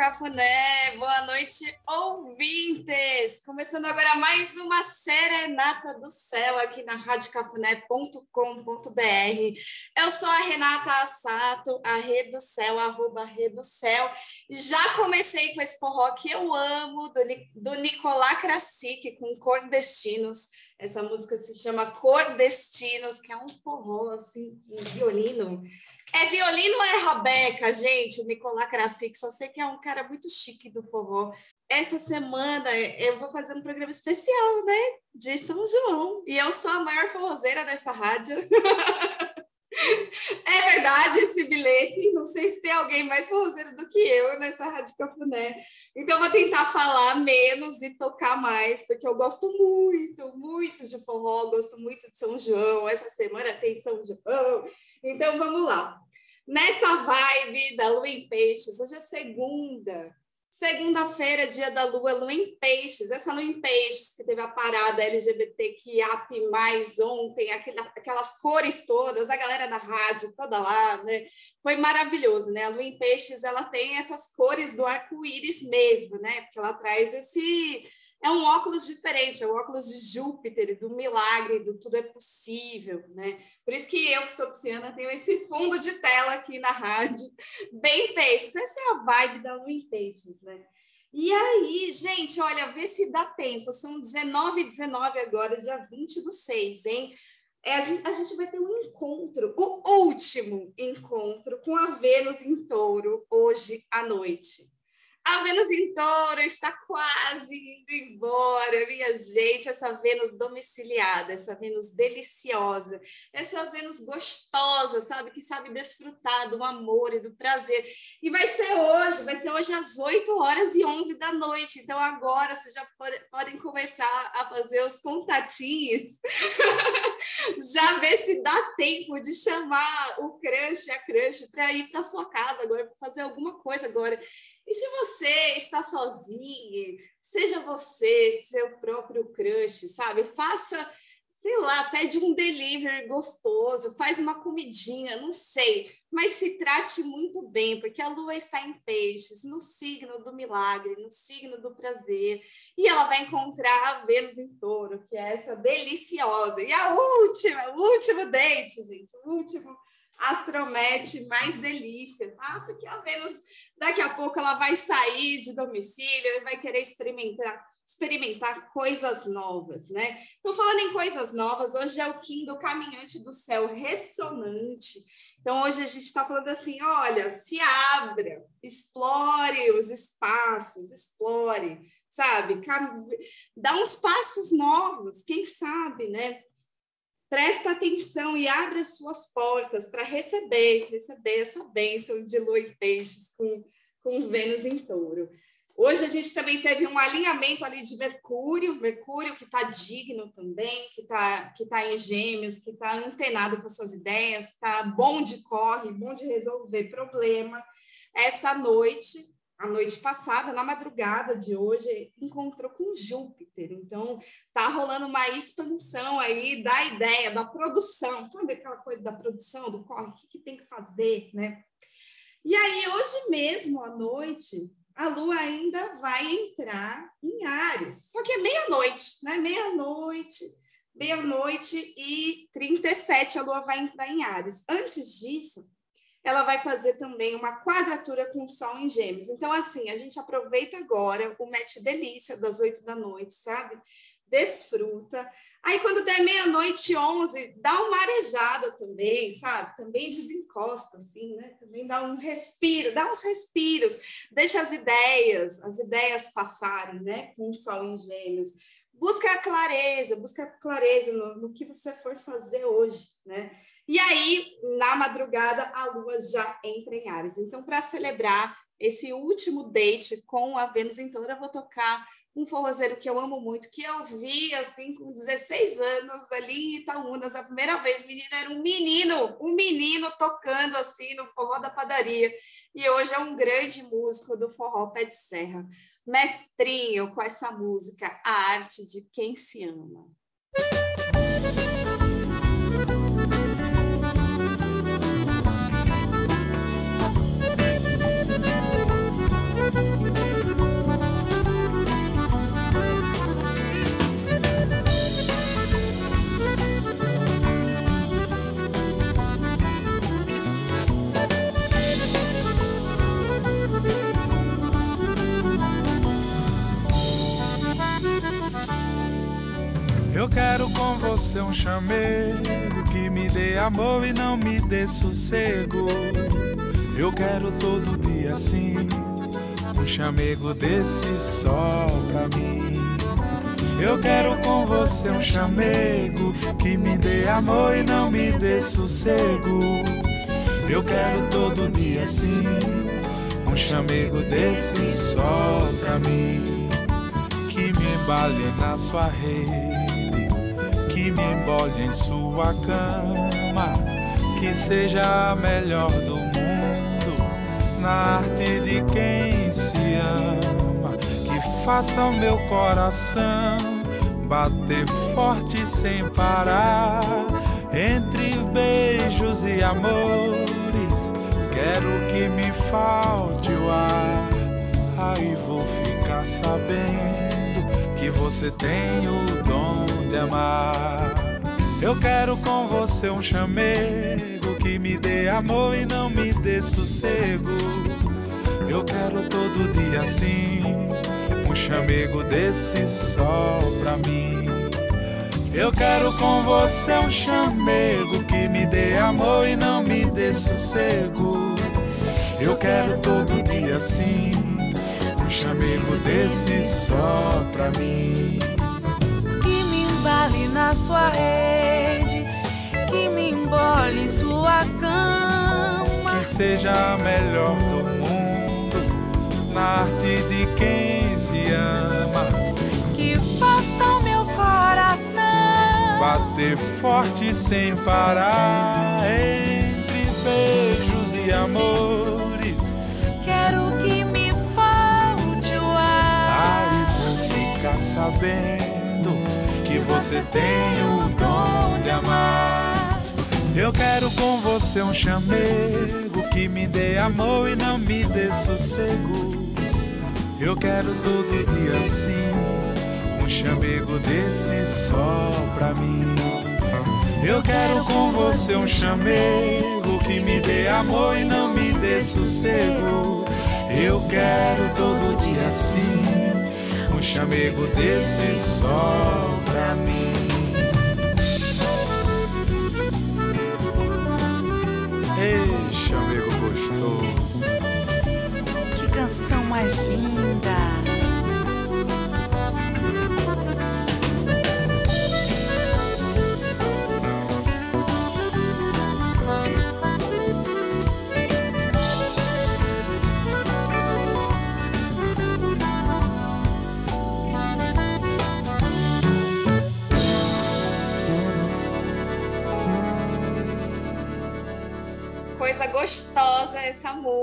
Cafuné. Boa noite, ouvintes. Começando agora mais uma Serenata do Céu aqui na radiocafuné.com.br. Eu sou a Renata Assato, a Rede do Céu, arroba Rede do Céu. Já comecei com esse forró que eu amo, do, do Nicolás Krasik, com Cordestinos. Essa música se chama Cordestinos, que é um forró, assim, um violino é violino ou é rabeca, gente? O Nicolás Krasik, só sei que é um cara muito chique do forró. Essa semana eu vou fazer um programa especial, né? De São João. E eu sou a maior forrozeira dessa rádio. É verdade esse bilhete. Não sei se tem alguém mais forrozeiro do que eu nessa Rádio Cafuné. Então, vou tentar falar menos e tocar mais, porque eu gosto muito, muito de forró, gosto muito de São João. Essa semana tem São João. Então, vamos lá. Nessa vibe da Lua em Peixes, hoje é segunda, Segunda-feira, dia da lua, lua em peixes. Essa lua em peixes que teve a parada LGBTQIAP+, ontem, aquelas cores todas, a galera da rádio toda lá, né? Foi maravilhoso, né? A lua em peixes, ela tem essas cores do arco-íris mesmo, né? Porque ela traz esse é um óculos diferente, é o óculos de Júpiter, do milagre, do tudo é possível, né? Por isso que eu, que sou pisciana, tenho esse fundo de tela aqui na rádio, bem peixes. Essa é a vibe da lua em peixes, né? E aí, gente, olha, vê se dá tempo. São 19 e 19 agora, dia 20 do 6, hein? É, a, gente, a gente vai ter um encontro, o último encontro com a Vênus em touro, hoje à noite. A Vênus em touro está quase indo embora, minha gente. Essa Vênus domiciliada, essa Vênus deliciosa, essa Vênus gostosa, sabe? Que sabe desfrutar do amor e do prazer. E vai ser hoje, vai ser hoje às 8 horas e 11 da noite. Então agora vocês já podem começar a fazer os contatinhos. já ver se dá tempo de chamar o crush, a crush, para ir para sua casa agora, para fazer alguma coisa agora. E se você está sozinho, seja você seu próprio crush, sabe? Faça, sei lá, pede um delivery gostoso, faz uma comidinha, não sei, mas se trate muito bem, porque a lua está em peixes, no signo do milagre, no signo do prazer, e ela vai encontrar a Vênus em touro, que é essa deliciosa. E a última, o último date, gente, o último astromete mais delícia, tá? Porque a Vênus, daqui a pouco, ela vai sair de domicílio e vai querer experimentar, experimentar coisas novas, né? Então, falando em coisas novas, hoje é o Kim do Caminhante do Céu Ressonante. Então, hoje a gente está falando assim: olha, se abra, explore os espaços, explore, sabe? Dá uns passos novos, quem sabe, né? Presta atenção e abre as suas portas para receber, receber essa bênção de lua em peixes com, com Vênus em touro. Hoje a gente também teve um alinhamento ali de Mercúrio, Mercúrio que está digno também, que está que tá em gêmeos, que está antenado com suas ideias, está bom de corre, bom de resolver problema. Essa noite a noite passada, na madrugada de hoje, encontrou com Júpiter. Então, tá rolando uma expansão aí da ideia, da produção, sabe aquela coisa da produção, do corre, o que, que tem que fazer, né? E aí, hoje mesmo, à noite, a Lua ainda vai entrar em Ares. Só que é meia-noite, né? Meia-noite, meia-noite e 37 a Lua vai entrar em Ares. Antes disso, ela vai fazer também uma quadratura com o Sol em Gêmeos. Então, assim, a gente aproveita agora o match delícia das oito da noite, sabe? Desfruta. Aí, quando der meia-noite, onze, dá uma arejada também, sabe? Também desencosta, assim, né? Também dá um respiro, dá uns respiros, deixa as ideias, as ideias passarem, né? Com o Sol em Gêmeos. Busca a clareza, busca a clareza no, no que você for fazer hoje, né? E aí, na madrugada, a lua já entra em Ares. Então, para celebrar esse último date com a Vênus em Touro, eu vou tocar um forrozeiro que eu amo muito, que eu vi assim com 16 anos ali em Itaúnas, a primeira vez, menino era um menino, um menino tocando assim no forró da padaria. E hoje é um grande músico do forró pé de serra. Mestrinho com essa música, a arte de quem se ama. Eu quero com você um chamego que me dê amor e não me dê sossego. Eu quero todo dia assim, um chamego desse só pra mim. Eu quero com você um chamego que me dê amor e não me dê sossego. Eu quero todo dia assim, um chamego desse só pra mim. Que me embale na sua rede, que me embole em sua cama, que seja a melhor do mundo, na arte de quem se ama, que faça o meu coração bater forte sem parar. Entre beijos e amores, quero que me falte o ar. Aí vou ficar sabendo que você tem o dom de amar. Eu quero com você um chamego que me dê amor e não me dê sossego. Eu quero todo dia assim um chamego desse só pra mim. Eu quero com você um chamego que me dê amor e não me dê sossego. Eu quero todo dia assim, um chamego desse só pra mim. Que me embale na sua rede, que me embole em sua cama. Que seja a melhor do mundo, na arte de quem se ama. Que faça o meu coração bater forte sem parar entre beijos e amores. Quero que me falte o ar. Aí vou ficar sabendo que você tem o dom de amar. Eu quero com você um chamego que me dê amor e não me dê sossego. Eu quero todo dia assim, um chamego desse só pra mim. Eu quero com você um chamego que me dê amor e não me dê sossego. Eu quero todo dia assim, um chamego desse só pra mim. Ei, chamego gostoso. Que canção mais linda!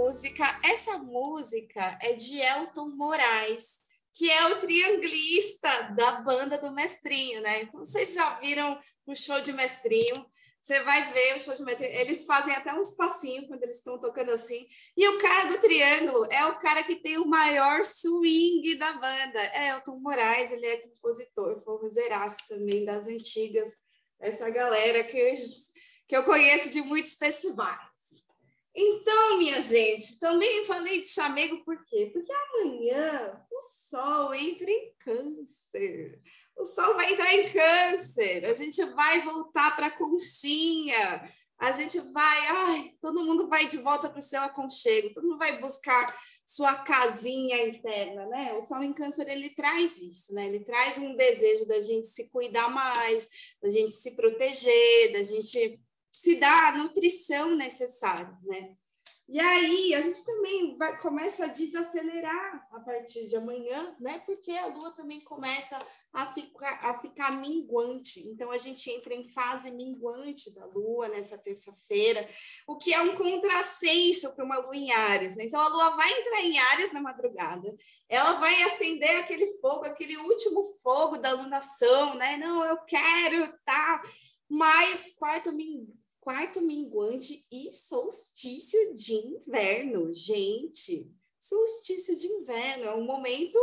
Música. Essa música é de Elton Moraes, que é o trianglista da banda do Mestrinho, né? Então, vocês já viram o show de Mestrinho? Você vai ver o show de Mestrinho. Eles fazem até uns passinhos quando eles estão tocando assim. E o cara do triângulo é o cara que tem o maior swing da banda. É Elton Moraes, ele é compositor, forrozeiraço também das antigas. Essa galera que, que eu conheço de muitos festivais. Então, minha gente, também falei de chamego por quê? Porque amanhã o Sol entra em câncer. O Sol vai entrar em câncer. A gente vai voltar para a conchinha. A gente vai, ai, todo mundo vai de volta para o seu aconchego. Todo mundo vai buscar sua casinha interna, né? O Sol em câncer, ele traz isso, né? Ele traz um desejo da gente se cuidar mais, da gente se proteger, da gente se dá a nutrição necessária, né? E aí a gente também vai, começa a desacelerar a partir de amanhã, né? Porque a Lua também começa a ficar, a ficar minguante. Então a gente entra em fase minguante da Lua nessa terça-feira, o que é um contrassenso para uma Lua em Ares, né? Então a Lua vai entrar em Ares na madrugada, ela vai acender aquele fogo, aquele último fogo da lunação, né? Não, eu quero, tá? Mas quarto minguante quarto minguante e solstício de inverno, gente. Solstício de inverno é um momento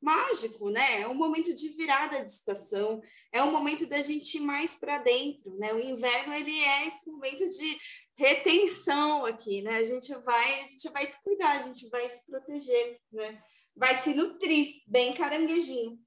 mágico, né? É um momento de virada de estação, é um momento da gente ir mais para dentro, né? O inverno ele é esse momento de retenção aqui, né? A gente vai, a gente vai se cuidar, a gente vai se proteger, né? Vai se nutrir, bem caranguejinho.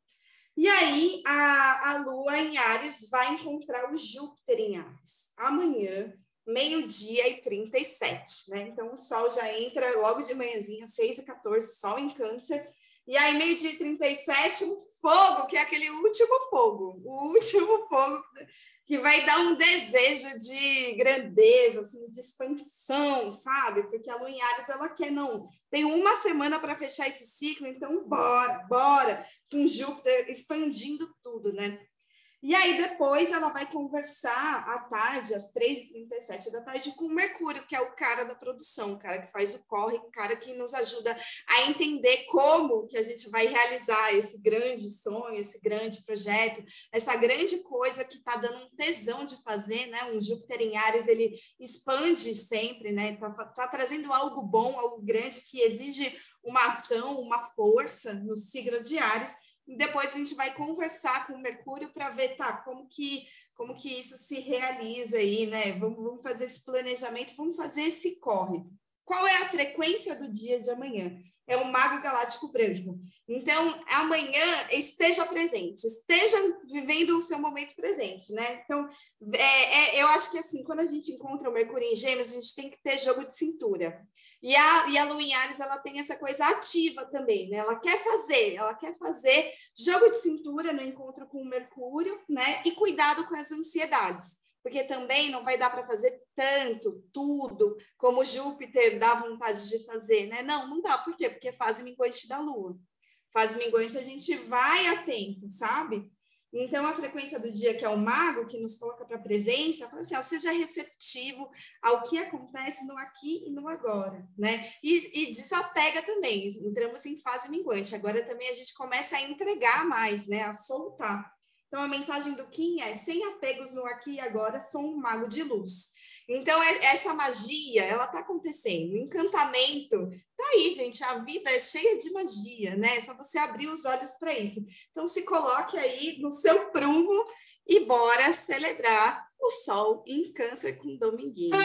E aí a, a Lua em Ares vai encontrar o Júpiter em Ares amanhã, meio-dia e 37, né? Então o Sol já entra logo de manhãzinha, 6 e 14, Sol em Câncer. E aí, meio-dia e 37, um fogo, que é aquele último fogo, o último fogo que vai dar um desejo de grandeza, assim, de expansão, sabe? Porque a Lua em Ares, ela quer, não, tem uma semana para fechar esse ciclo, então bora, bora, com Júpiter expandindo tudo, né? E aí depois ela vai conversar à tarde, às 3h37 da tarde, com o Mercúrio, que é o cara da produção, o cara que faz o corre, o cara que nos ajuda a entender como que a gente vai realizar esse grande sonho, esse grande projeto, essa grande coisa que está dando um tesão de fazer, né? Um Júpiter em Ares, ele expande sempre, né? Está tá trazendo algo bom, algo grande que exige uma ação, uma força no signo de Ares depois a gente vai conversar com o Mercúrio para ver, tá, como que, como que isso se realiza aí, né? Vamos, vamos fazer esse planejamento, vamos fazer esse corre. Qual é a frequência do dia de amanhã? É o Mago Galáctico Branco. Então, amanhã esteja presente, esteja vivendo o seu momento presente, né? Então, é, é, eu acho que assim, quando a gente encontra o Mercúrio em Gêmeos, a gente tem que ter jogo de cintura. E a, e a Ares, ela tem essa coisa ativa também, né? Ela quer fazer, ela quer fazer jogo de cintura no encontro com o Mercúrio, né? E cuidado com as ansiedades, porque também não vai dar para fazer tanto, tudo, como Júpiter dá vontade de fazer, né? Não, não dá. Por quê? Porque é fase minguante da Lua. Fase minguante a gente vai atento, sabe? Então, a frequência do dia, que é o mago, que nos coloca para a presença, fala assim, ó, seja receptivo ao que acontece no aqui e no agora, né? E, e, desapega também, entramos em fase minguante. Agora também a gente começa a entregar mais, né? A soltar. Então, a mensagem do Kim é, sem apegos no aqui e agora, sou um mago de luz. Então, é, essa magia, ela está acontecendo. O encantamento tá aí, gente. A vida é cheia de magia, né? É só você abrir os olhos para isso. Então, se coloque aí no seu prumo e bora celebrar o sol em câncer com Dominguinhos.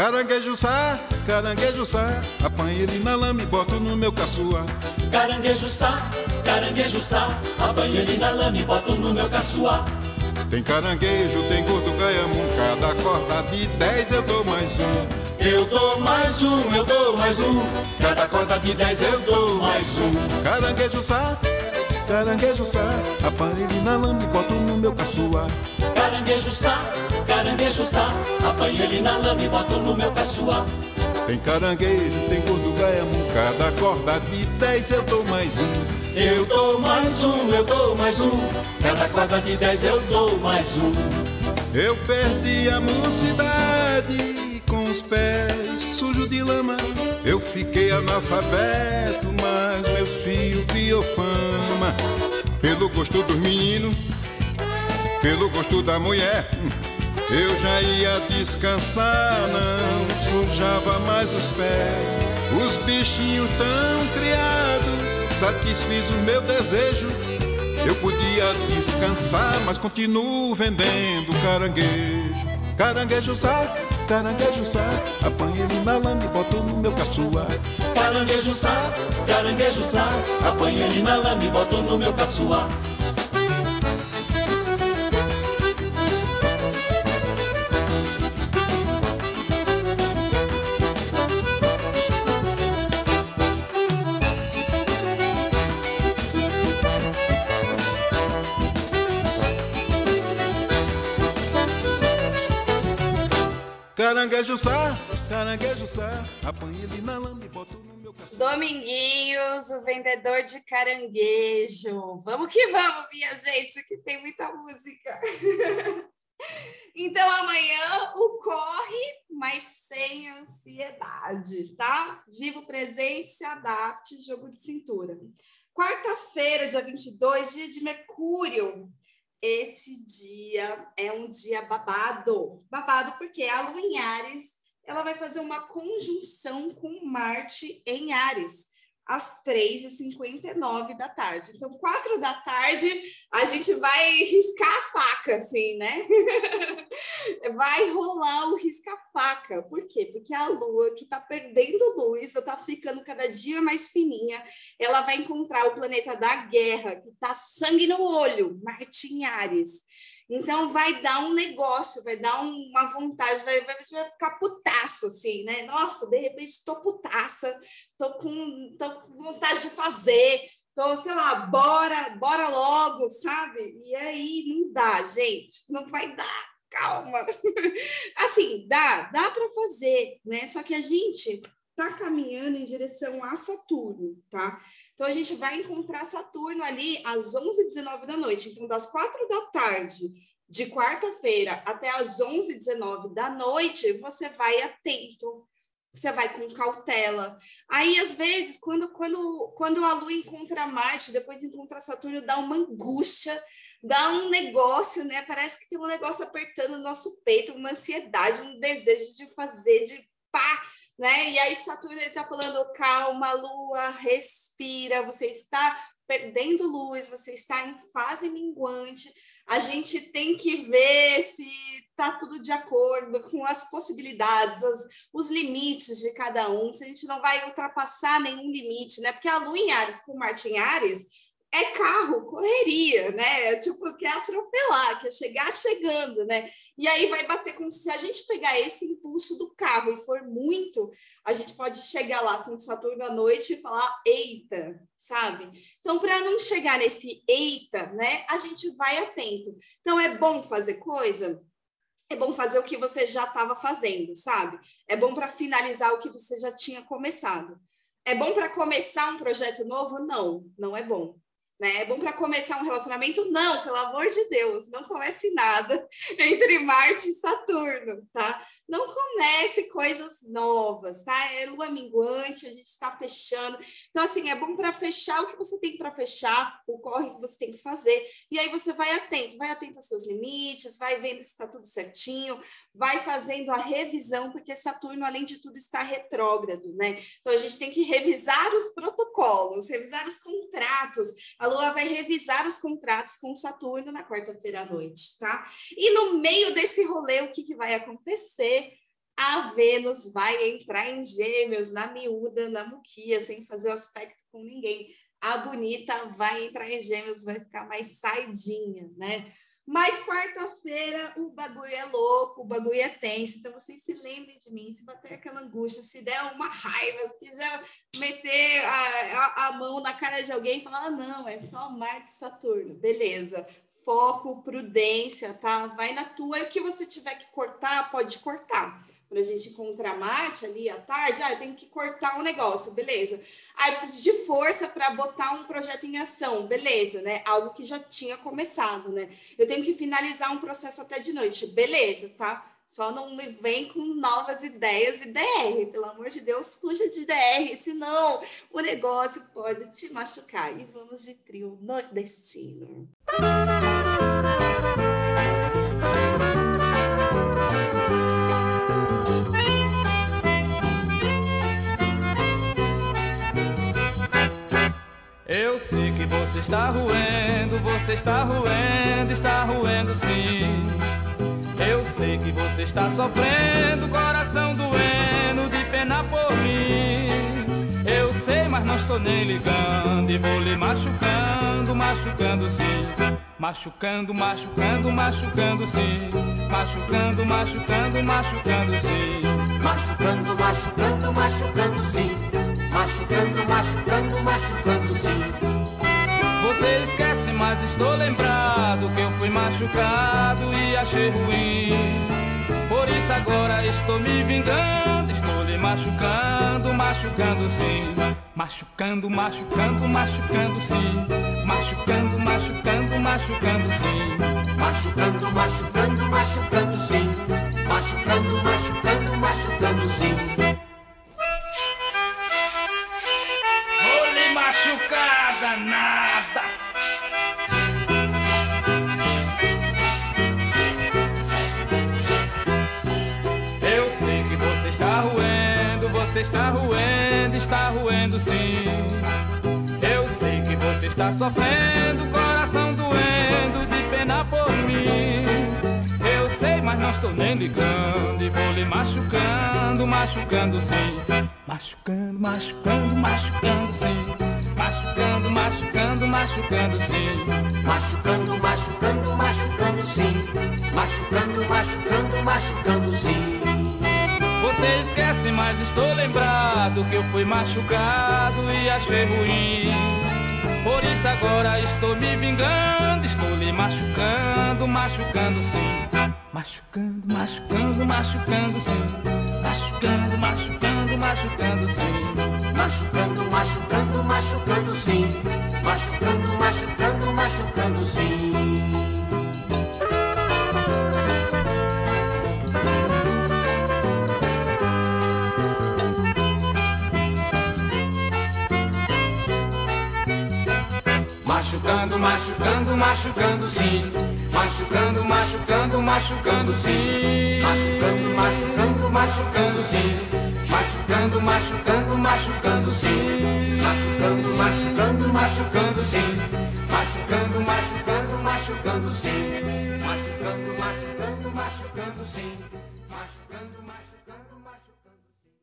Caranguejo sá, caranguejo sá, apanha ele na lama e boto no meu caçua. Caranguejo sá, caranguejo sá, apanha ele na lama e boto no meu caçua. Tem caranguejo, tem gordo gaiamu, cada corda de dez eu dou mais um. Eu dou mais um, eu dou mais um, cada corda de dez eu dou mais um. Caranguejo sá, caranguejo sá, ele na lama e boto no meu caçua. Caranguejo sá, caranguejo sá, apanho ele na lama e boto no meu caçoar. Tem caranguejo, tem gordo gaiamu, cada corda de dez eu dou mais um. Eu dou mais um, eu dou mais um, cada corda de dez eu dou mais um. Eu perdi a mocidade com os pés sujos de lama. Eu fiquei analfabeto, mas meus filhos criou fama. Pelo gosto dos meninos, pelo gosto da mulher. Eu já ia descansar, não sujava mais os pés. Os bichinhos tão criados, satisfiz o meu desejo. Eu podia descansar, mas continuo vendendo caranguejo. Caranguejo sai, caranguejo sai, apanha ele na lama e boto no meu caçua. Caranguejo sai, caranguejo sai, apanha ele na lama e boto no meu caçua. Caranguejo sá, caranguejo sá, apanha ele na lama e boto no meu caço. Dominguinhos, o vendedor de caranguejo. Vamos que vamos, minha gente, que tem muita música. então, amanhã o corre, mas sem ansiedade, tá? Viva o presente, se adapte, jogo de cintura. Quarta-feira, dia 22, dia de Mercúrio esse dia é um dia babado. Babado porque a Lua em Ares ela vai fazer uma conjunção com Marte em Ares às 3h59 da tarde. Então, quatro da tarde, a gente vai riscar a faca, assim, né? vai rolar o risca-faca. Por quê? Porque a Lua, que está perdendo luz, está ficando cada dia mais fininha, ela vai encontrar o planeta da guerra, que está sangue no olho, Marte em Ares. Então vai dar um negócio, vai dar uma vontade, vai, vai, vai ficar putaço, assim, né? Nossa, de repente tô putaça, tô com, tô com vontade de fazer, tô, sei lá, bora, bora logo, sabe? E aí não dá, gente, não vai dar, calma. Assim, dá, dá para fazer, né? Só que a gente tá caminhando em direção a Saturno, tá? Então, a gente vai encontrar Saturno ali às 11h19 da noite. Então, das quatro da tarde de quarta-feira até às 11h19 da noite, você vai atento, você vai com cautela. Aí, às vezes, quando, quando, quando a Lua encontra Marte, depois encontra Saturno, dá uma angústia, dá um negócio, né? Parece que tem um negócio apertando o nosso peito, uma ansiedade, um desejo de fazer, de pá, né? E aí Saturno ele tá falando calma, Lua, respira, você está perdendo luz, você está em fase minguante. A gente tem que ver se está tudo de acordo com as possibilidades, as, os limites de cada um, se a gente não vai ultrapassar nenhum limite, né? Porque a Lua em Ares com Marte em Ares é carro, correria, né? É tipo, quer atropelar, quer chegar chegando, né? E aí vai bater com. Se a gente pegar esse impulso do carro e for muito, a gente pode chegar lá com o Saturno à noite e falar, eita, sabe? Então, para não chegar nesse eita, né? A gente vai atento. Então, é bom fazer coisa? É bom fazer o que você já estava fazendo, sabe? É bom para finalizar o que você já tinha começado. É bom para começar um projeto novo? Não, não é bom. Né? É bom para começar um relacionamento? Não, pelo amor de Deus, não comece nada entre Marte e Saturno, tá? Não comece coisas novas, tá? É lua minguante, a gente está fechando. Então, assim, é bom para fechar o que você tem para fechar, o corre que você tem que fazer. E aí você vai atento, vai atento aos seus limites, vai vendo se está tudo certinho, vai fazendo a revisão, porque Saturno, além de tudo, está retrógrado, né? Então, a gente tem que revisar os protocolos, revisar os contratos. A Lua vai revisar os contratos com Saturno na quarta-feira à noite, tá? E no meio desse rolê, o que, que vai acontecer? A Vênus vai entrar em gêmeos, na miúda, na muquia, sem fazer aspecto com ninguém. A bonita vai entrar em gêmeos, vai ficar mais saidinha, né? Mas quarta-feira o bagulho é louco, o bagulho é tenso. Então vocês se lembrem de mim, se bater aquela angústia, se der uma raiva, se quiser meter a, a, a mão na cara de alguém e falar: ah, não, é só Marte e Saturno. Beleza. Foco, prudência, tá? Vai na tua o que você tiver que cortar, pode cortar quando a gente encontra mate ali à tarde, ah, eu tenho que cortar um negócio, beleza. Ah, eu preciso de força para botar um projeto em ação, beleza, né? Algo que já tinha começado, né? Eu tenho que finalizar um processo até de noite, beleza, tá? Só não me vem com novas ideias e DR, pelo amor de Deus, fuja de DR, senão o negócio pode te machucar. E vamos de trio nordestino. Música você está roendo, você está roendo, está roendo sim. Eu sei que você está sofrendo, coração doendo, de pena por mim. Eu sei, mas não estou nem ligando e vou lhe machucando, machucando sim. Machucando, machucando, machucando sim. Machucando, machucando, machucando sim. Machucando, machucando, machucando sim. Machucando, machucando, machucando estou lembrado que eu fui machucado e achei ruim. Por isso agora estou me vingando, estou lhe machucando, machucando sim. Machucando, machucando, machucando sim. Machucando, machucando, machucando sim. Machucando, machucando, machucando sim. Machucando, machucando, machucando sim. Está roendo, está roendo sim. Eu sei que você está sofrendo, coração doendo, de pena por mim. Eu sei, mas não estou nem ligando, e vou lhe machucando, machucando sim. Machucando, machucando, machucando sim. Machucando, machucando, machucando sim. Machucando, machucando, machucando sim. Machucando, machucando, machucando sim. Você esquece, mas estou lembrado que eu fui machucado e achei ruim. Por isso agora estou me vingando, estou lhe machucando, machucando sim. Machucando, machucando, machucando sim. Machucando, machucando, machucando sim. Machucando, sim. Machucando, machucando, machucando sim. Machucando, machucando, machucando sim. Machucando, machucando, machucando sim. Machucando, machucando, machucando sim. Machucando, machucando, machucando sim. Machucando, machucando, machucando sim.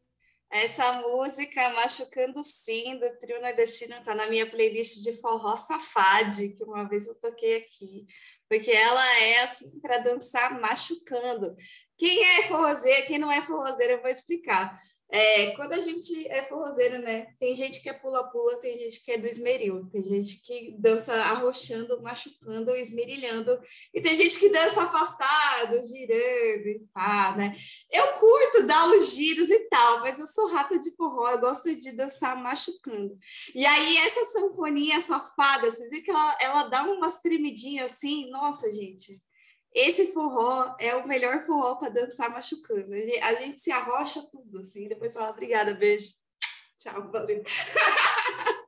Essa música Machucando Sim, do trio nordestino, está na minha playlist de forró safade, que uma vez eu toquei aqui, porque ela é assim para dançar machucando. Quem é forrozeiro, quem não é forrozeiro, eu vou explicar. É, quando a gente é forrozeiro, né? Tem gente que é pula-pula, tem gente que é do esmeril, tem gente que dança arrochando, machucando, esmerilhando, e tem gente que dança afastado, girando e pá, né? Eu curto dar os giros e tal, mas eu sou rata de forró, eu gosto de dançar machucando. E aí, essa sanfoninha safada, vocês viram que ela, ela dá umas tremidinhas assim? Nossa, gente, esse forró é o melhor forró para dançar machucando. A gente, a gente se arrocha tudo, assim, depois fala, obrigada, beijo. Tchau, valeu.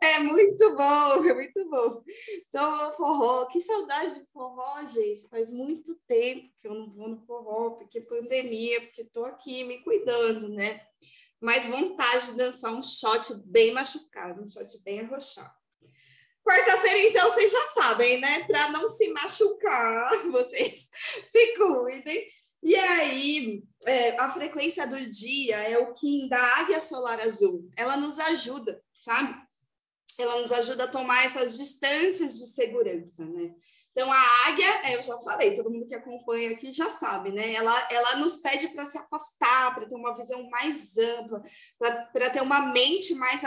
É muito bom, é muito bom. Então, forró, que saudade de forró, gente. Faz muito tempo que eu não vou no forró, porque pandemia, porque estou aqui me cuidando, né? Mas vontade de dançar um shot bem machucado, um shot bem arrochado. Quarta-feira, então, vocês já sabem, né? Para não se machucar, vocês se cuidem. E aí, é, a frequência do dia é o Kim da Águia Solar Azul. Ela nos ajuda, sabe? Ela nos ajuda a tomar essas distâncias de segurança, né? Então, a águia, é, eu já falei, todo mundo que acompanha aqui já sabe, né? Ela, ela nos pede para se afastar, para ter uma visão mais ampla, para ter uma mente mais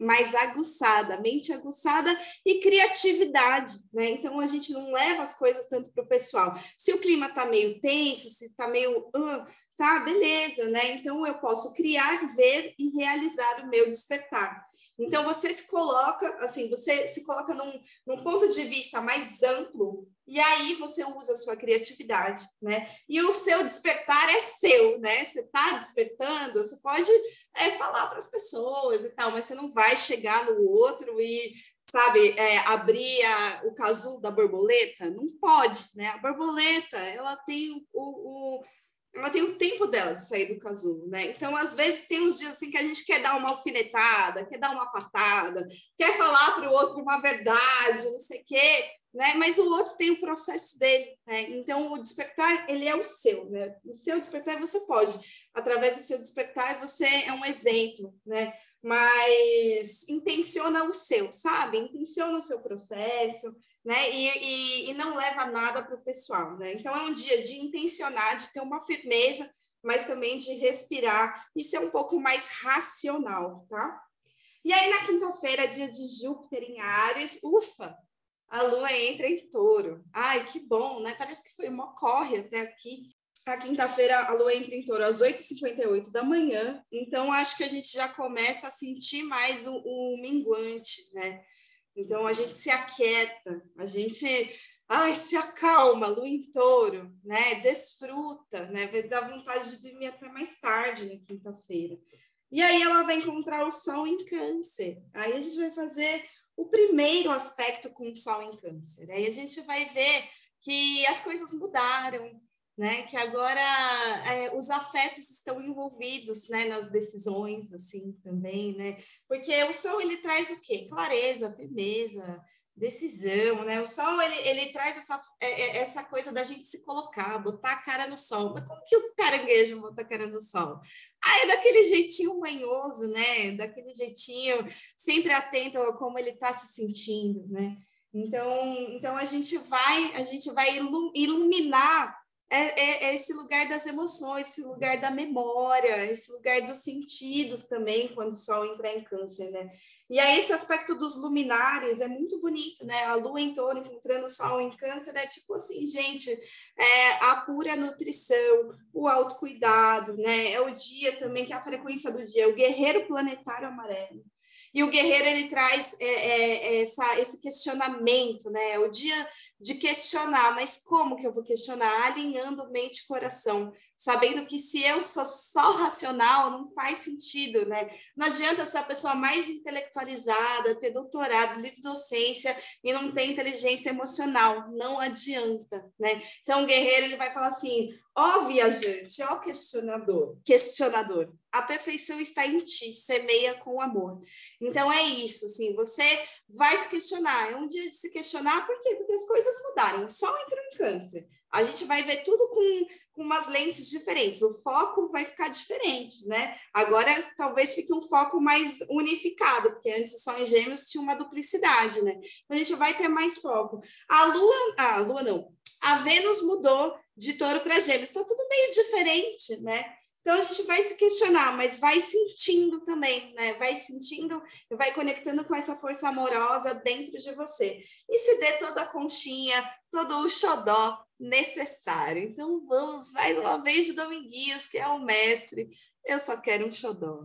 mais aguçada, mente aguçada e criatividade, né? Então a gente não leva as coisas tanto para o pessoal. Se o clima está meio tenso, se está meio, uh, tá, beleza, né? Então eu posso criar, ver e realizar o meu despertar. Então você se coloca, assim, você se coloca num, num ponto de vista mais amplo e aí você usa a sua criatividade, né? E o seu despertar é seu, né? Você está despertando, você pode é, falar para as pessoas e tal, mas você não vai chegar no outro e sabe, é, abrir a, o casulo da borboleta? Não pode, né? A borboleta, ela tem o, o, ela tem o tempo dela de sair do casulo, né? Então, às vezes, tem uns dias assim que a gente quer dar uma alfinetada, quer dar uma patada, quer falar para o outro uma verdade, não sei o quê, né? Mas o outro tem o processo dele, né? Então, o despertar, ele é o seu, né? O seu despertar, você pode, através do seu despertar, você é um exemplo, né? Mas intenciona o seu, sabe? Intenciona o seu processo, né? E, e, e não leva nada para o pessoal, né? Então é um dia de intencionar, de ter uma firmeza, mas também de respirar e ser um pouco mais racional, tá? E aí na quinta-feira, dia de Júpiter em Ares, ufa, a lua entra em touro. Ai, que bom, né? Parece que foi uma corre até aqui. A quinta-feira a lua entra em touro às 8h58 da manhã, então acho que a gente já começa a sentir mais o, o minguante, né? Então a gente se aquieta, a gente ai, se acalma, lua em touro, né? Desfruta, né? Dá vontade de dormir até mais tarde na quinta-feira. E aí ela vai encontrar o sol em câncer. Aí a gente vai fazer o primeiro aspecto com o sol em câncer. Aí a gente vai ver que as coisas mudaram, né? Que agora é, os afetos estão envolvidos, né? Nas decisões, assim, também, né? Porque o sol, ele traz o quê? Clareza, firmeza, decisão, né? O sol, ele, ele traz essa, é, é, essa coisa da gente se colocar, botar a cara no sol. Mas como que o caranguejo bota a cara no sol? Ah, é daquele jeitinho manhoso, né? Daquele jeitinho sempre atento a como ele está se sentindo, né? Então, então a gente vai, a gente vai iluminar é, é, é, esse lugar das emoções, esse lugar da memória, esse lugar dos sentidos também, quando o Sol entra em câncer, né? E aí esse aspecto dos luminares é muito bonito, né? A Lua em touro encontrando o Sol em câncer é tipo assim, gente, é a pura nutrição, o autocuidado, né? É o dia também, que é a frequência do dia, o guerreiro planetário amarelo. E o guerreiro, ele traz é, é, é essa, esse questionamento, né? O dia de questionar, mas como que eu vou questionar? Alinhando mente e coração, sabendo que se eu sou só racional, não faz sentido, né? Não adianta ser a pessoa mais intelectualizada, ter doutorado, livre docência e não ter inteligência emocional, não adianta, né? Então, o guerreiro, ele vai falar assim, ó viajante, ó questionador, questionador, a perfeição está em ti, semeia com amor. Então, é isso, assim, você vai se questionar, é um dia de se questionar, por quê? Porque as coisas mudaram, o sol entrou em câncer, a gente vai ver tudo com, com umas lentes diferentes, o foco vai ficar diferente, né? Agora talvez fique um foco mais unificado, porque antes só em gêmeos tinha uma duplicidade, né? Então a gente vai ter mais foco. A Lua, ah, a Lua não, a Vênus mudou de touro para gêmeos, está tudo meio diferente, né? Então a gente vai se questionar, mas vai sentindo também, né? Vai sentindo, vai conectando com essa força amorosa dentro de você. E se dê toda a conchinha, todo o xodó necessário. Então vamos mais uma vez de Dominguinhos, que é o mestre. Eu só quero um xodó.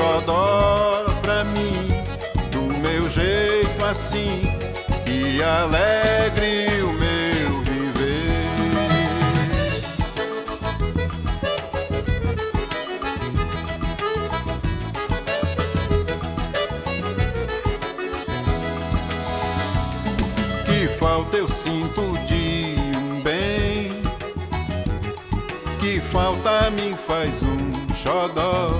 xodó pra mim, do meu jeito assim, que alegre o meu viver. Que falta eu sinto de um bem, que falta me faz um xodó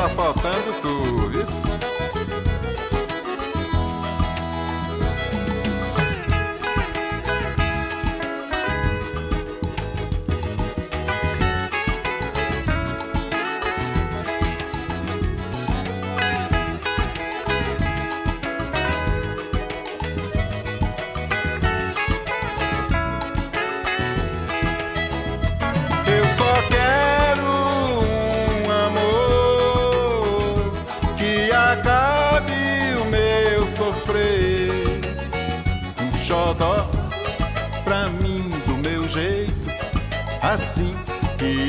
tá faltando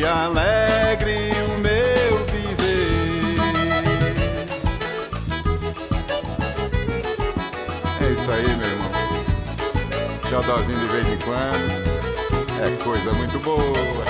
e alegre o meu viver. É isso aí, meu irmão. Xodózinho de vez em quando é coisa muito boa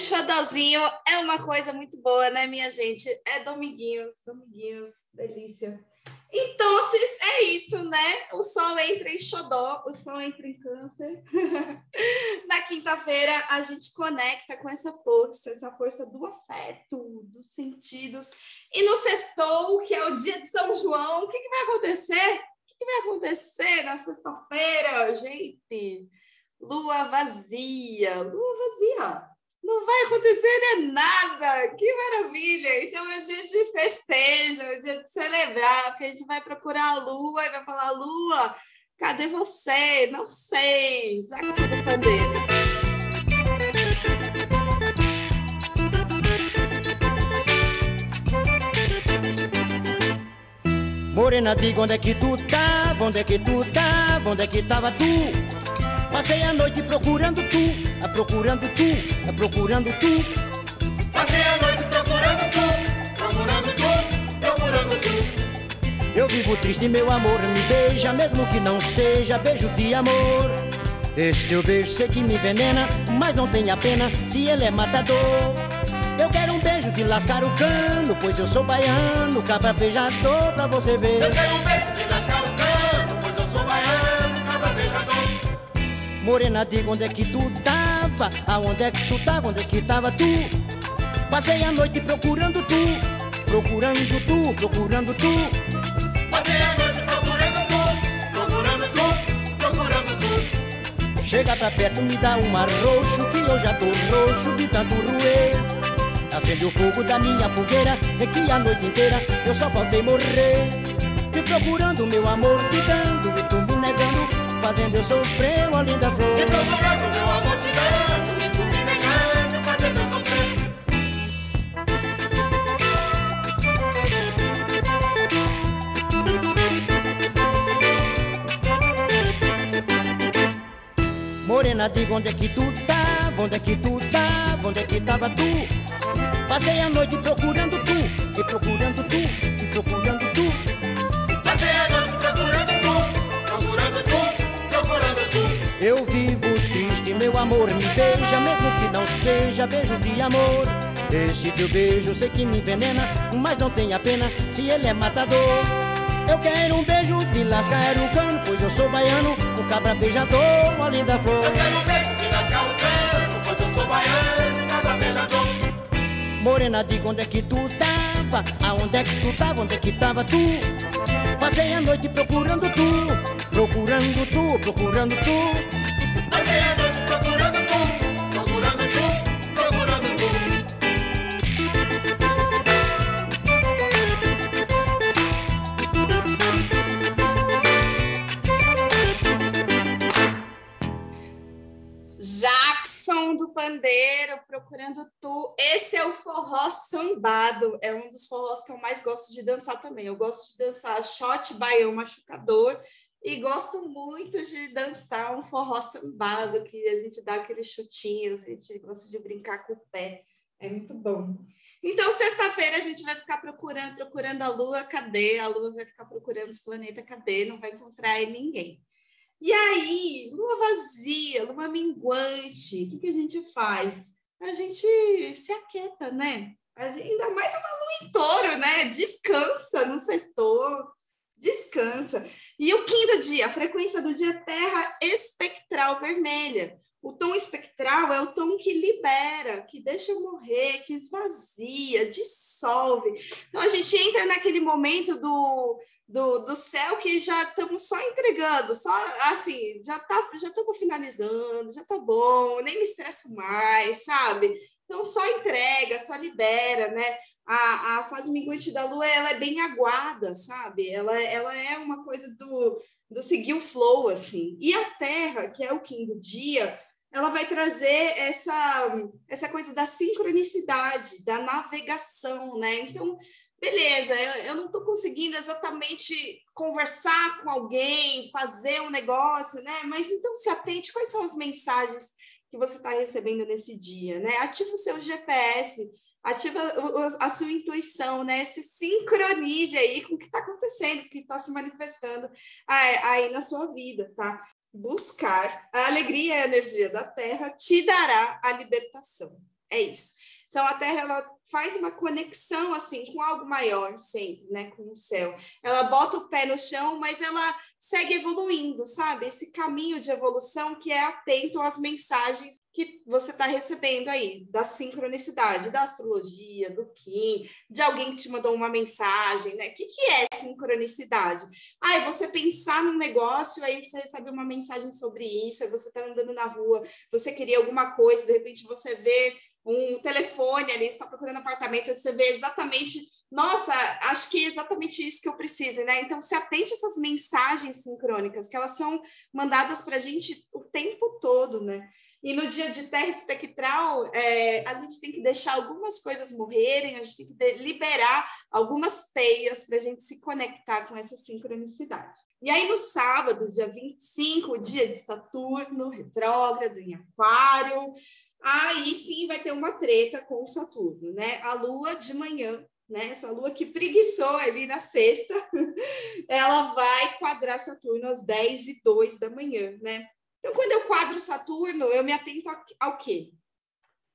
xodozinho é uma coisa muito boa, né, minha gente? É dominguinhos, dominguinhos, delícia. Então, é isso, né? O sol entra em xodó, o sol entra em câncer. Na quinta-feira, a gente conecta com essa força, essa força do afeto, dos sentidos. E no sextou, que é o dia de São João, o que, que vai acontecer? O que vai acontecer na sexta-feira, gente? Lua vazia, lua vazia não vai acontecer é nada. Que maravilha! Então é dia de festejo, é dia de celebrar, porque a gente vai procurar a lua e vai falar: Lua, cadê você? Não sei, já que sou do pandeiro. Morena, diga onde é que tu tava, onde é que tu tava, onde é que tava tu? Passei a noite procurando tu, a procurando tu, a procurando tu. Passei a noite procurando tu, procurando tu, procurando tu. Eu vivo triste, meu amor, me beija, mesmo que não seja beijo de amor. Esse teu beijo sei que me envenena, mas não tenha pena se ele é matador. Eu quero um beijo de lascar o cano, pois eu sou baiano, cabra beijador pra você ver. Eu quero um beijo de lascar o cano, Morena, diga onde é que tu tava? Aonde é que tu tava? Onde é que tava tu? Passei a noite procurando tu, procurando tu, procurando tu. Passei a noite procurando tu, procurando tu, procurando tu. Chega pra perto, me dá um arroxo, que eu já tô roxo de tanto roer. Acende o fogo da minha fogueira, é que a noite inteira eu só faltei morrer. Te procurando, meu amor, te dando e tu me negando fazendo eu sofrer uma linda flor. Te procurando, meu amor, te dando, e tu me negando, fazendo eu sofrer. Morena, diga onde é que tu tava, onde é que tu tava, onde é que tava tu? Passei a noite procurando tu, e procurando tu, amor, me beija, mesmo que não seja beijo de amor. Esse teu beijo sei que me envenena, mas não tenha pena se ele é matador. Eu quero um beijo de lascar o cano, pois eu sou baiano, o cabra beijador, uma linda flor. Eu quero um beijo de lascar o cano, pois eu sou baiano, cabra beijador. Morena, diga onde é que tu tava, aonde é que tu tava, onde é que tava tu? Passei a noite procurando tu, procurando tu, procurando tu. Procurando tu. Esse é o forró sambado. É um dos forrós que eu mais gosto de dançar também. Eu gosto de dançar shot baião machucador e gosto muito de dançar um forró sambado, que a gente dá aqueles chutinhos, a gente gosta de brincar com o pé. É muito bom. Então, sexta-feira a gente vai ficar procurando, procurando a Lua, cadê? A Lua vai ficar procurando os planetas, cadê? Não vai encontrar ninguém. E aí, lua vazia, lua minguante, o que, que a gente faz? A gente se aquieta, né? Gente, ainda mais uma lua em touro, né? Descansa no sextor, descansa. E o quinto dia, a frequência do dia Terra espectral vermelha. O tom espectral é o tom que libera, que deixa morrer, que esvazia, dissolve. Então a gente entra naquele momento do, do, do céu que já estamos só entregando, só assim, já tá, já estamos finalizando, já tá bom, nem me estresso mais, sabe? Então só entrega, só libera, né? A, a fase minguante da lua ela é bem aguada, sabe? Ela, ela é uma coisa do, do seguir o flow, assim. E a Terra, que é o quinto dia, ela vai trazer essa, essa coisa da sincronicidade, da navegação, né? Então, beleza, eu, eu não estou conseguindo exatamente conversar com alguém, fazer um negócio, né? Mas então se atente quais são as mensagens que você está recebendo nesse dia, né? Ativa o seu GPS, ativa a sua intuição, né? Se sincronize aí com o que está acontecendo, o que está se manifestando aí na sua vida, tá? Buscar a alegria e a energia da terra te dará a libertação. É isso. Então, a Terra ela faz uma conexão assim com algo maior sempre, né, com o céu. Ela bota o pé no chão, mas ela segue evoluindo, sabe? Esse caminho de evolução que é atento às mensagens que você está recebendo aí, da sincronicidade, da astrologia, do Kim, de alguém que te mandou uma mensagem, né? O que, que é sincronicidade? Ah, é você pensar num negócio, aí você recebe uma mensagem sobre isso, aí você está andando na rua, você queria alguma coisa, de repente você vê um telefone ali, está procurando apartamento, você vê exatamente, nossa, acho que é exatamente isso que eu preciso, né? Então, se atente a essas mensagens sincrônicas, que elas são mandadas para a gente o tempo todo, né? E no dia de terra espectral, é, a gente tem que deixar algumas coisas morrerem, a gente tem que liberar algumas peias para a gente se conectar com essa sincronicidade. E aí, no sábado, dia 25, o dia de Saturno, retrógrado em Aquário, aí sim vai ter uma treta com o Saturno, né? A Lua de manhã, né? Essa Lua que preguiçou ali na sexta, ela vai quadrar Saturno às 10 e 2 da manhã, né? Então, quando eu quadro Saturno, eu me atento ao quê?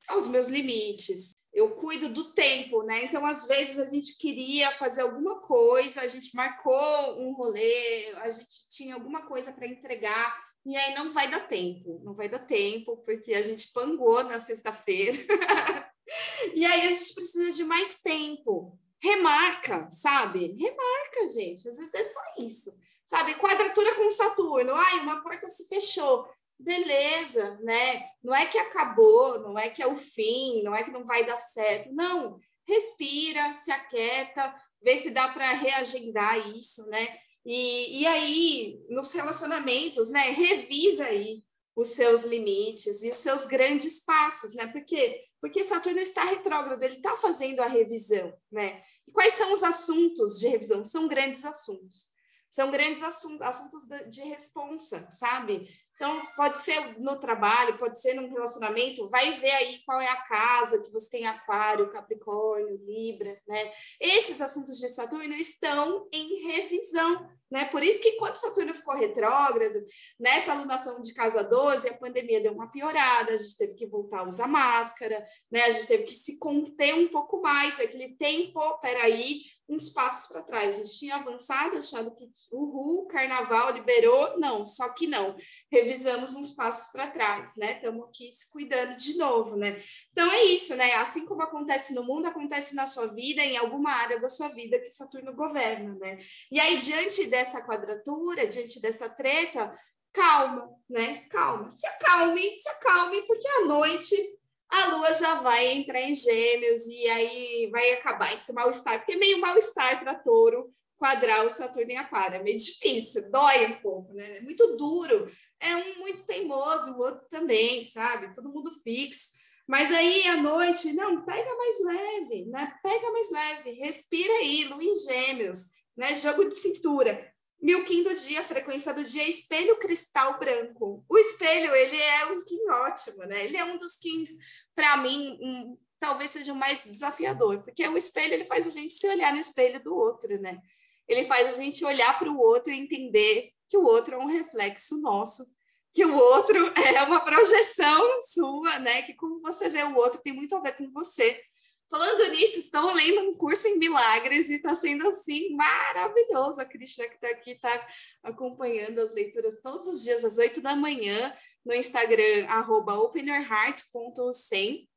Aos meus limites. Eu cuido do tempo, né? Então, às vezes, a gente queria fazer alguma coisa, a gente marcou um rolê, a gente tinha alguma coisa para entregar, e aí não vai dar tempo, não vai dar tempo, porque a gente pangou na sexta-feira. e aí a gente precisa de mais tempo. Remarca, sabe? Remarca, gente. Às vezes é só isso. Sabe? Quadratura com Saturno. Ai, uma porta se fechou. Beleza, né? Não é que acabou, não é que é o fim, não é que não vai dar certo. Não. Respira, se aquieta, vê se dá para reagendar isso, né? E, e aí, nos relacionamentos, né, revisa aí os seus limites e os seus grandes passos, né? Porque porque Saturno está retrógrado, ele está fazendo a revisão, né? E quais são os assuntos de revisão? São grandes assuntos. São grandes assuntos, assuntos de responsa, sabe? Então, pode ser no trabalho, pode ser num relacionamento, vai ver aí qual é a casa que você tem Aquário, Capricórnio, Libra, né? Esses assuntos de Saturno estão em revisão, né? Por isso que quando Saturno ficou retrógrado, nessa alunação de casa 12, a pandemia deu uma piorada, a gente teve que voltar a usar máscara, né? A gente teve que se conter um pouco mais, aquele tempo, peraí, uns passos para trás. A gente tinha avançado, achando que o carnaval liberou, não, só que não. Revisamos uns passos para trás, né? Estamos aqui se cuidando de novo, né? Então é isso, né? Assim como acontece no mundo, acontece na sua vida, em alguma área da sua vida que Saturno governa, né? E aí, diante dessa quadratura, diante dessa treta, calma, né? Calma. Se acalme, se acalme, porque à noite a lua já vai entrar em gêmeos e aí vai acabar esse mal-estar, porque é meio mal-estar para touro quadrar o Saturno em Aquário, é meio difícil, dói um pouco, né? É muito duro, é um muito teimoso, o outro também, sabe? Todo mundo fixo. Mas aí à noite, não, pega mais leve, né? Pega mais leve, respira aí, lua em gêmeos, né? Jogo de cintura. Milking do dia, frequência do dia, espelho cristal branco. O espelho, ele é um Kim ótimo, né? Ele é um dos Kins para mim, um, talvez seja o mais desafiador, porque o espelho ele faz a gente se olhar no espelho do outro, né? Ele faz a gente olhar para o outro e entender que o outro é um reflexo nosso, que o outro é uma projeção sua, né? Que como você vê o outro tem muito a ver com você. Falando nisso, estou lendo um curso em milagres e está sendo assim maravilhoso. A Cristina que está aqui está acompanhando as leituras todos os dias às oito da manhã no Instagram, arroba openyourheart.100.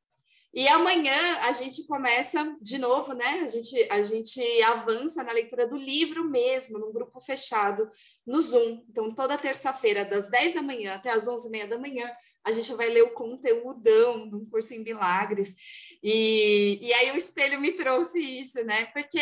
E amanhã a gente começa de novo, né? A gente, a gente avança na leitura do livro mesmo, num grupo fechado, no Zoom. Então, toda terça-feira, das 10 da manhã até as 11h30 da manhã, a gente vai ler o conteúdão de um curso em milagres. E, e aí o espelho me trouxe isso, né? Porque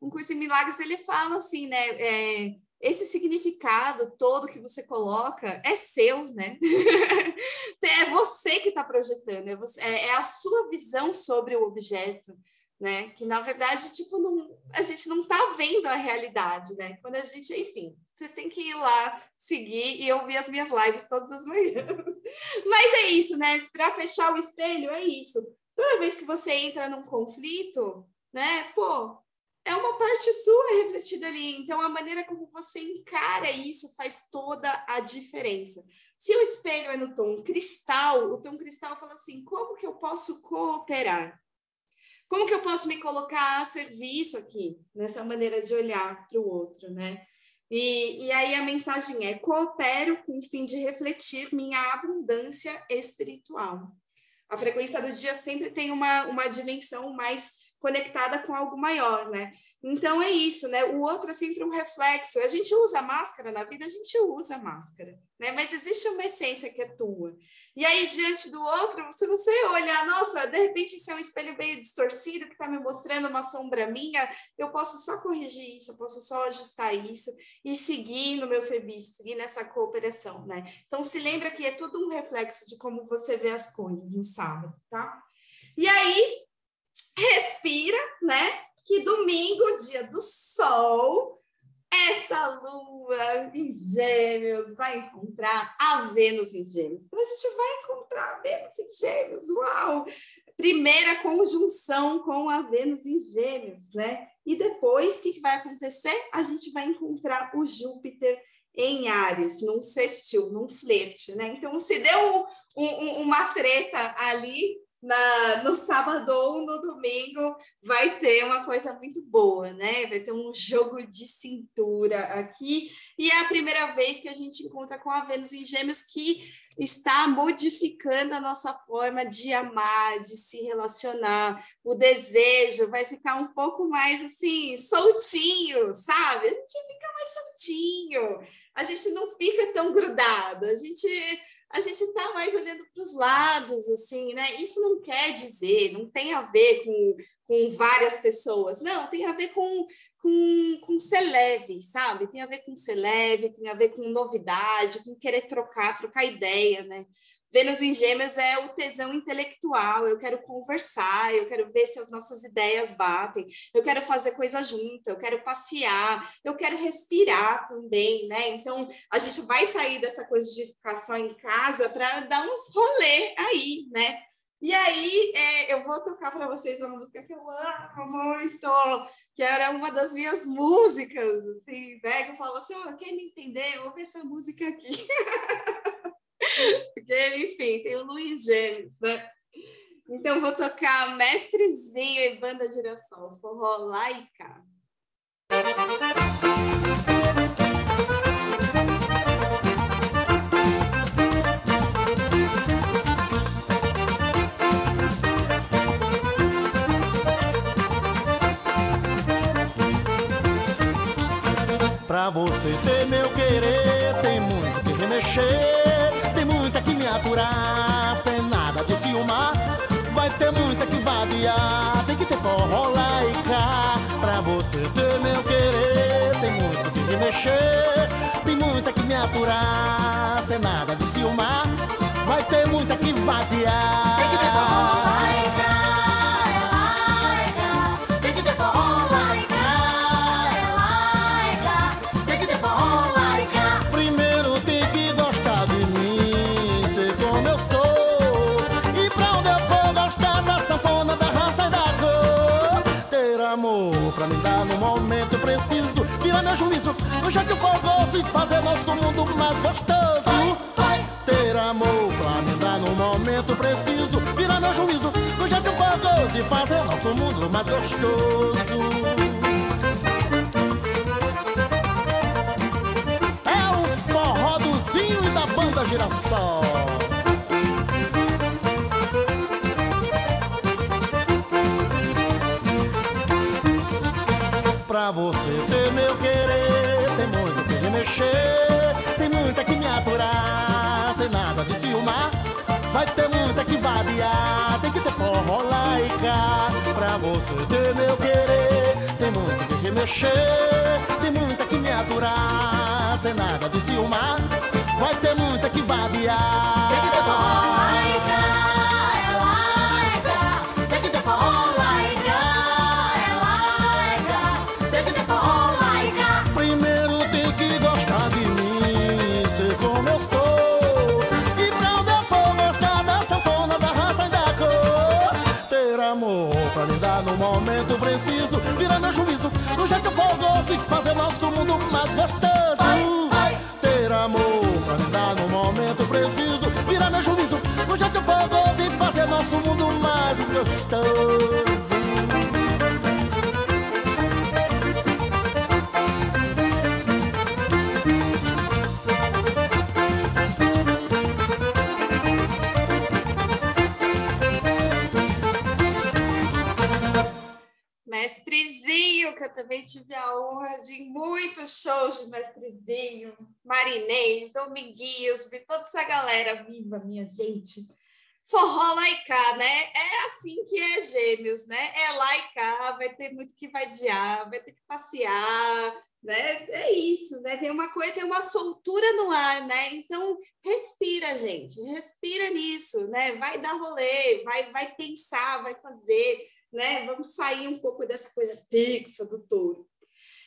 um curso em milagres, ele fala assim, né? É, esse significado todo que você coloca é seu, né? é você que está projetando, é, você, é, é, a sua visão sobre o objeto, né? Que na verdade, tipo, não, a gente não está vendo a realidade, né? Quando a gente, enfim, vocês têm que ir lá seguir e ouvir as minhas lives todas as manhãs. Mas é isso, né? Para fechar o espelho, é isso. Toda vez que você entra num conflito, né? Pô, é uma parte sua refletida ali. Então, a maneira como você encara isso faz toda a diferença. Se o espelho é no tom cristal, o tom cristal fala assim: como que eu posso cooperar? Como que eu posso me colocar a serviço aqui, nessa maneira de olhar para o outro, né? E, e aí a mensagem é: coopero com o fim de refletir minha abundância espiritual. A frequência do dia sempre tem uma, uma dimensão mais conectada com algo maior, né? Então é isso, né? O outro é sempre um reflexo. A gente usa máscara na vida, a gente usa máscara, né? Mas existe uma essência que é tua. E aí, diante do outro, se você olhar, nossa, de repente isso é um espelho meio distorcido que está me mostrando uma sombra minha, eu posso só corrigir isso, eu posso só ajustar isso e seguir no meu serviço, seguir nessa cooperação, né? Então se lembra que é tudo um reflexo de como você vê as coisas no sábado, tá? E aí, respira, né? que domingo, dia do sol, essa lua em gêmeos vai encontrar a Vênus em gêmeos. Então, a gente vai encontrar a Vênus em gêmeos, uau! Primeira conjunção com a Vênus em gêmeos, né? E depois, o que, vai acontecer? A gente vai encontrar o Júpiter em Ares, num sextil, num flerte, né? Então, se deu um, um, uma treta ali, na, no sábado ou no domingo vai ter uma coisa muito boa, né? Vai ter um jogo de cintura aqui. E é a primeira vez que a gente encontra com a Vênus em Gêmeos que está modificando a nossa forma de amar, de se relacionar. O desejo vai ficar um pouco mais assim, soltinho, sabe? A gente fica mais soltinho. A gente não fica tão grudado. A gente a gente está mais olhando para os lados, assim, né? Isso não quer dizer, não tem a ver com, com várias pessoas, não, tem a ver com, com, com ser leve, sabe? Tem a ver com ser leve, tem a ver com novidade, com querer trocar, trocar ideia, né? Vênus em Gêmeos é o tesão intelectual. Eu quero conversar, eu quero ver se as nossas ideias batem, eu quero fazer coisa junto, eu quero passear, eu quero respirar também, né? Então, a gente vai sair dessa coisa de ficar só em casa para dar uns rolê aí, né? E aí, é, eu vou tocar para vocês uma música que eu amo muito, que era uma das minhas músicas, assim, né? Que eu falava assim, oh, me entender? Ouve essa música aqui. Porque, enfim, tem o Luiz Gêmeos, né? Então, vou tocar Mestrezinho e Banda Girassol, forró laica. Pra você ter meu querer, tem muito que remexer aturar sem nada de ciúmar. Vai ter muita que vadiar, tem que ter forró lá e cá. Pra você ter meu querer, tem muito que me mexer. Tem muita que me aturar sem nada de ciúmar. Vai ter muita que vadiar. Tem que ter forró Virar meu juízo, no jeito fogoso e fazer nosso mundo mais gostoso. Vai. Ter amor pra me dar no momento preciso. Virar meu juízo, no jeito fogoso e fazer nosso mundo mais gostoso. É o forró do Zinho e da banda Girassol. Vai ter muita que vadiar, tem que ter forró lá e cá. Pra você ter meu querer, tem muito que mexer, tem muita que me aturar, sem nada de ciúmar. Vai ter muita que vadiar, tem que ter forró lá e cá. Momento preciso. Vira meu juízo, no jeito fogoso e fazer nosso mundo mais gostoso. Ter amor pra me dar no momento preciso, virar meu juízo, no jeito fogoso e fazer nosso mundo mais gostoso. Eu também tive a honra de ir muitos shows de Mestrezinho, Marinês, Dominguinhos, vi toda essa galera viva, minha gente. Forró lá né? É assim que é gêmeos, né? É lá vai ter muito que vadiar, vai ter que passear, né? É isso, né? Tem uma coisa, tem uma soltura no ar, né? Então, respira, gente, respira nisso, né? Vai dar rolê, vai, vai pensar, vai fazer, né? Vamos sair um pouco dessa coisa fixa do touro.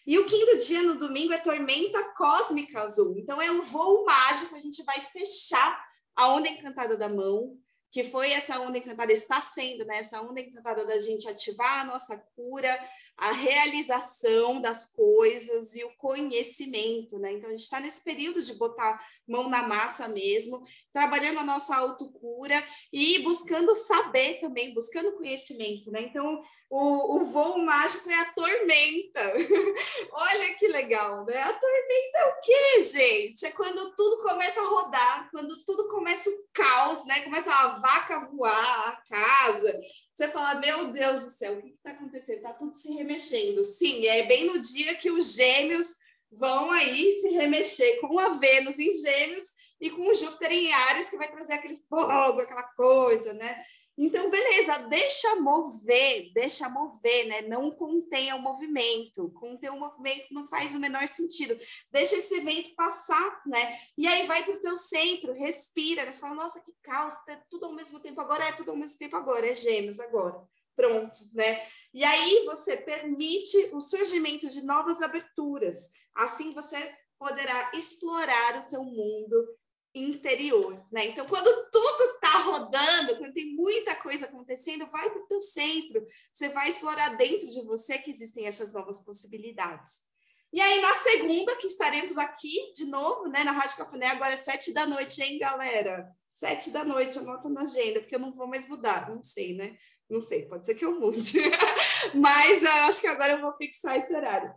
E o quinto dia no domingo é tormenta cósmica azul. Então é o voo mágico, a gente vai fechar a onda encantada da mão, que foi essa onda encantada, está sendo, né? Essa onda encantada da gente ativar a nossa cura, a realização das coisas e o conhecimento, né? Então a gente está nesse período de botar mão na massa mesmo, trabalhando a nossa autocura e buscando saber também, buscando conhecimento, né? Então o, o voo mágico é a tormenta. Olha que legal, né? A tormenta é o quê, gente? É quando tudo começa a rodar, quando tudo começa o caos, né? Começa a vaca voar, a casa. Você fala, meu Deus do céu, o que está acontecendo? Está tudo se remexendo. Sim, é bem no dia que os gêmeos vão aí se remexer com a Vênus em gêmeos e com o Júpiter em Ares, que vai trazer aquele fogo, aquela coisa, né? Então, beleza, deixa mover, deixa mover, né? Não contenha o movimento. Conter o movimento não faz o menor sentido. Deixa esse evento passar, né? E aí vai para o teu centro, respira, né? Você fala, nossa, que caos, tá tudo ao mesmo tempo agora, é tudo ao mesmo tempo agora, é gêmeos agora. Pronto, né? E aí você permite o surgimento de novas aberturas. Assim você poderá explorar o teu mundo interior, né? Então, quando tudo está rodando, quando tem muita coisa acontecendo, vai para o teu centro, você vai explorar dentro de você que existem essas novas possibilidades. E aí, na segunda, que estaremos aqui de novo, né, na Rádio Cafuné, agora é sete da noite, hein, galera? Sete da noite, anota na agenda, porque eu não vou mais mudar, não sei, né? Não sei, pode ser que eu mude. Mas eu acho que agora eu vou fixar esse horário.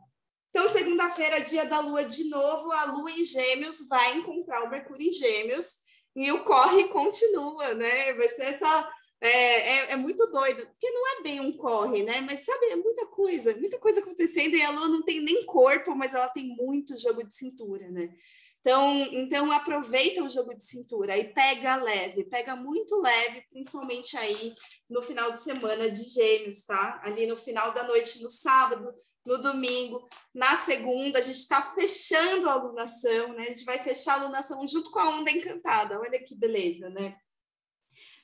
Então, segunda-feira, dia da Lua de novo, a Lua em Gêmeos vai encontrar o Mercúrio em Gêmeos e o corre continua, né? Vai ser essa. É, é, é, muito doido, porque não é bem um corre, né? Mas sabe, é muita coisa, muita coisa acontecendo e a Lua não tem nem corpo, mas ela tem muito jogo de cintura, né? Então, então aproveita o jogo de cintura e pega leve, pega muito leve, principalmente aí no final de semana de gêmeos, tá? Ali no final da noite, no sábado, no domingo, na segunda, a gente está fechando a alunação, né? A gente vai fechar a alunação junto com a onda encantada. Olha que beleza, né?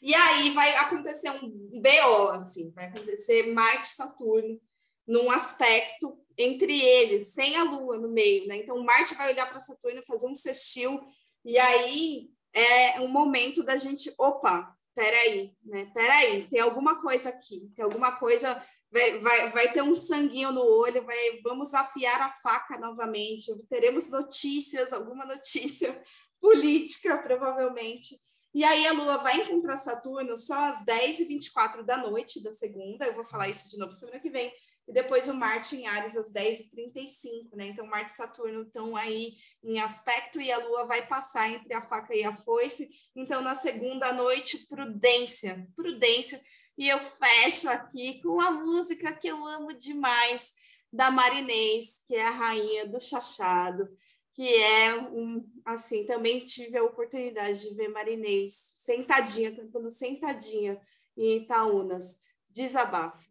E aí vai acontecer um BO, assim, vai acontecer Marte e Saturno num aspecto entre eles, sem a Lua no meio, né? Então Marte vai olhar para Saturno fazer um sextil, e aí é um momento da gente, opa, peraí, né? Peraí, tem alguma coisa aqui, tem alguma coisa vai, vai, vai ter um sanguinho no olho, vai, vamos afiar a faca novamente, teremos notícias, alguma notícia política, provavelmente. E aí a Lua vai encontrar Saturno só às 10h24 da noite da segunda, eu vou falar isso de novo semana que vem, e depois o Marte em Ares às 10h35, né? Então, Marte e Saturno estão aí em aspecto e a Lua vai passar entre a faca e a foice. Então, na segunda noite, prudência, prudência, e eu fecho aqui com a música que eu amo demais, da Marinês, que é a rainha do chachado, que é um, assim, também tive a oportunidade de ver Marinês sentadinha, cantando sentadinha em Itaúnas, desabafo.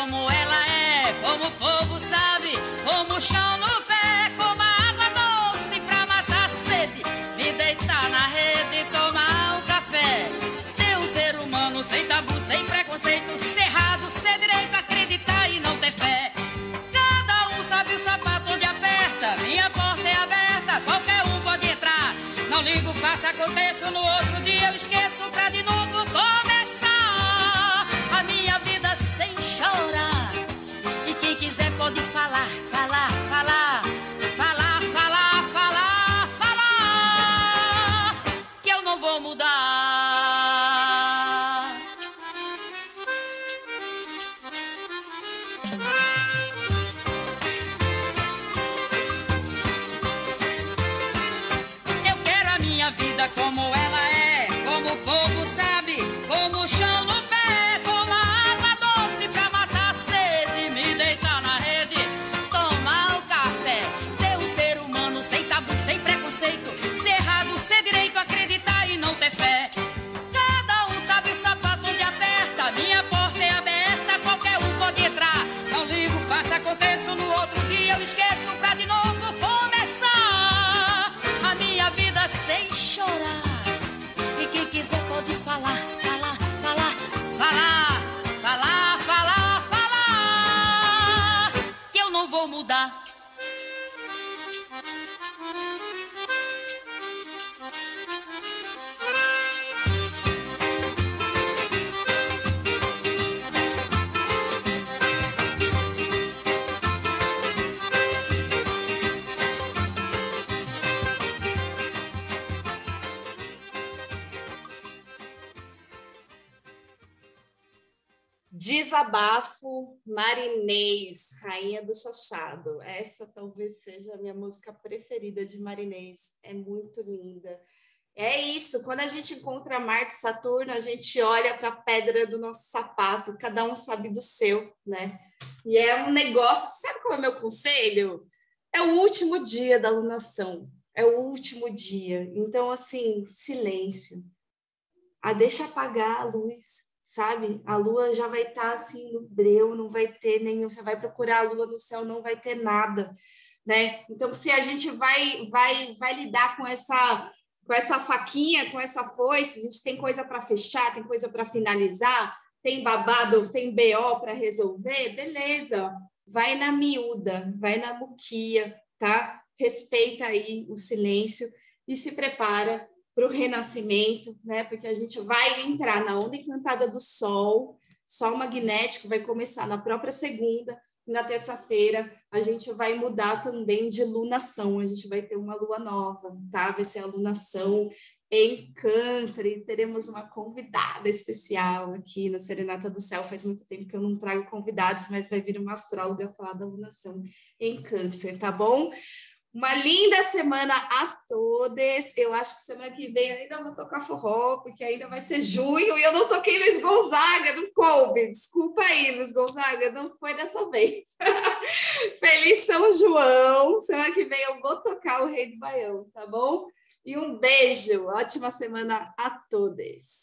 Como ela é, como o povo sabe, como o chão no pé, como a água doce pra matar a sede, me deitar na rede e tomar um café. Ser um ser humano sem tabu, sem preconceito, cerrado, Desabafo Marinês, Rainha do Chachado. Essa talvez seja a minha música preferida de Marinês. É muito linda. É isso, quando a gente encontra Marte e Saturno, a gente olha para a pedra do nosso sapato, cada um sabe do seu, né? E é um negócio, sabe qual é o meu conselho? É o último dia da alunação, é o último dia. Então, assim, silêncio. Ah, deixa apagar a luz, sabe? A lua já vai estar assim no breu, não vai ter nenhum, você vai procurar a lua no céu, não vai ter nada, né? Então, se a gente vai vai vai lidar com essa com essa faquinha, com essa foice, a gente tem coisa para fechar, tem coisa para finalizar, tem babado, tem BO para resolver, beleza. Vai na miúda, vai na muquia, tá? Respeita aí o silêncio e se prepara para o renascimento, né? Porque a gente vai entrar na onda encantada do Sol, Sol magnético vai começar na própria segunda, e na terça-feira a gente vai mudar também de lunação, a gente vai ter uma lua nova, tá? Vai ser a lunação em câncer e teremos uma convidada especial aqui na Serenata do Céu. Faz muito tempo que eu não trago convidados, mas vai vir uma astróloga falar da lunação em câncer, tá bom? Uma linda semana a todos. Eu acho que semana que vem ainda vou tocar forró, porque ainda vai ser junho e eu não toquei Luiz Gonzaga, não coube. Desculpa aí, Luiz Gonzaga, não foi dessa vez. Feliz São João. Semana que vem eu vou tocar o Rei do Baião, tá bom? E um beijo. Ótima semana a todos.